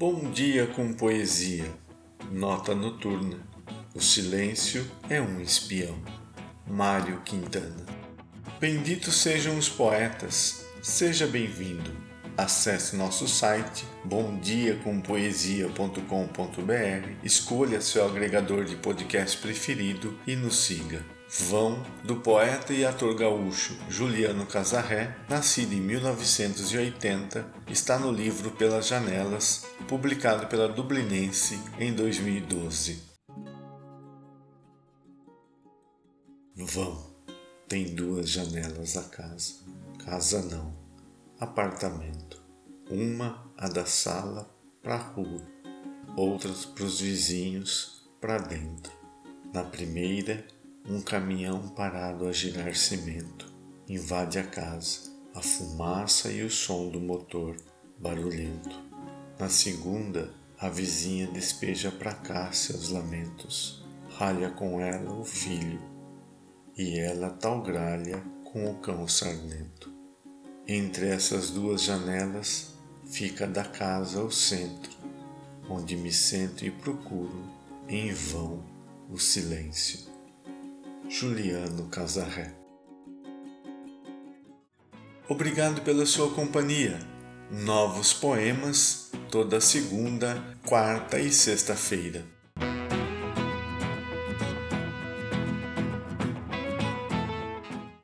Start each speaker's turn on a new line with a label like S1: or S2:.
S1: Bom dia com poesia. Nota noturna. O silêncio é um espião. Mário Quintana. Benditos sejam os poetas. Seja bem-vindo. Acesse nosso site bomdiacompoesia.com.br, escolha seu agregador de podcast preferido e nos siga. Vão, do poeta e ator gaúcho Juliano Casarré, nascido em 1980, está no livro Pelas Janelas, publicado pela Dublinense em 2012. Vão, tem duas janelas a casa. Casa não, apartamento. Uma a da sala para a rua, outras para os vizinhos para dentro. Na primeira, um caminhão parado a girar cimento invade a casa, a fumaça e o som do motor barulhento. Na segunda, a vizinha despeja para cá seus lamentos, ralha com ela o filho, e ela tal gralha com o cão sarnento. Entre essas duas janelas fica da casa o centro, onde me sento e procuro, em vão, o silêncio. Juliano Casarré. Obrigado pela sua companhia. Novos poemas toda segunda, quarta e sexta-feira.